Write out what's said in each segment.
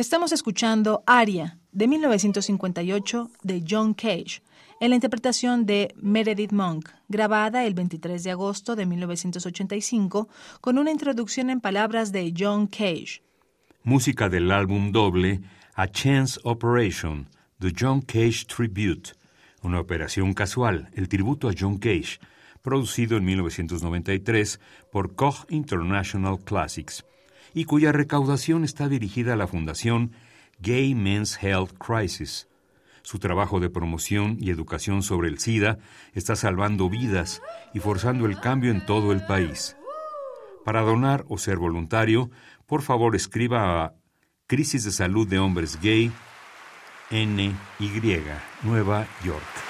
Estamos escuchando Aria, de 1958, de John Cage, en la interpretación de Meredith Monk, grabada el 23 de agosto de 1985, con una introducción en palabras de John Cage. Música del álbum doble A Chance Operation, The John Cage Tribute, una operación casual, el tributo a John Cage, producido en 1993 por Koch International Classics y cuya recaudación está dirigida a la Fundación Gay Men's Health Crisis. Su trabajo de promoción y educación sobre el SIDA está salvando vidas y forzando el cambio en todo el país. Para donar o ser voluntario, por favor escriba a Crisis de Salud de Hombres Gay, NY, Nueva York.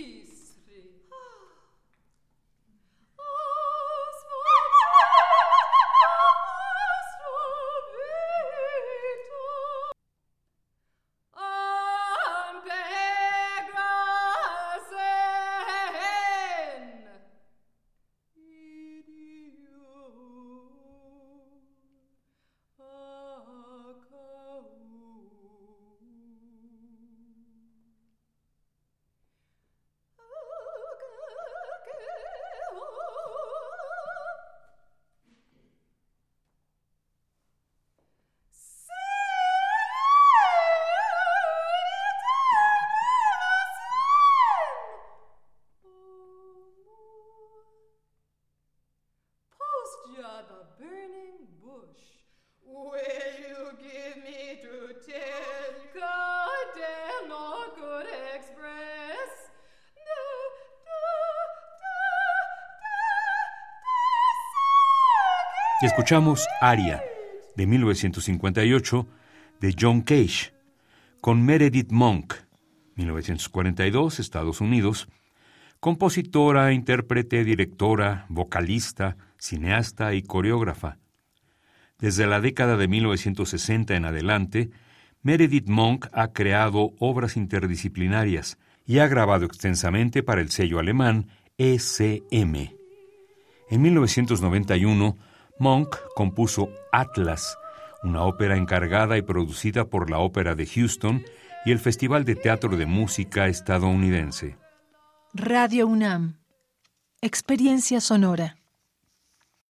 escuchamos Aria, de 1958, de John Cage, con Meredith Monk, 1942, Estados Unidos, compositora, intérprete, directora, vocalista, cineasta y coreógrafa. Desde la década de 1960 en adelante, Meredith Monk ha creado obras interdisciplinarias y ha grabado extensamente para el sello alemán ECM. En 1991 Monk compuso Atlas, una ópera encargada y producida por la Ópera de Houston y el Festival de Teatro de Música estadounidense. Radio UNAM. Experiencia sonora.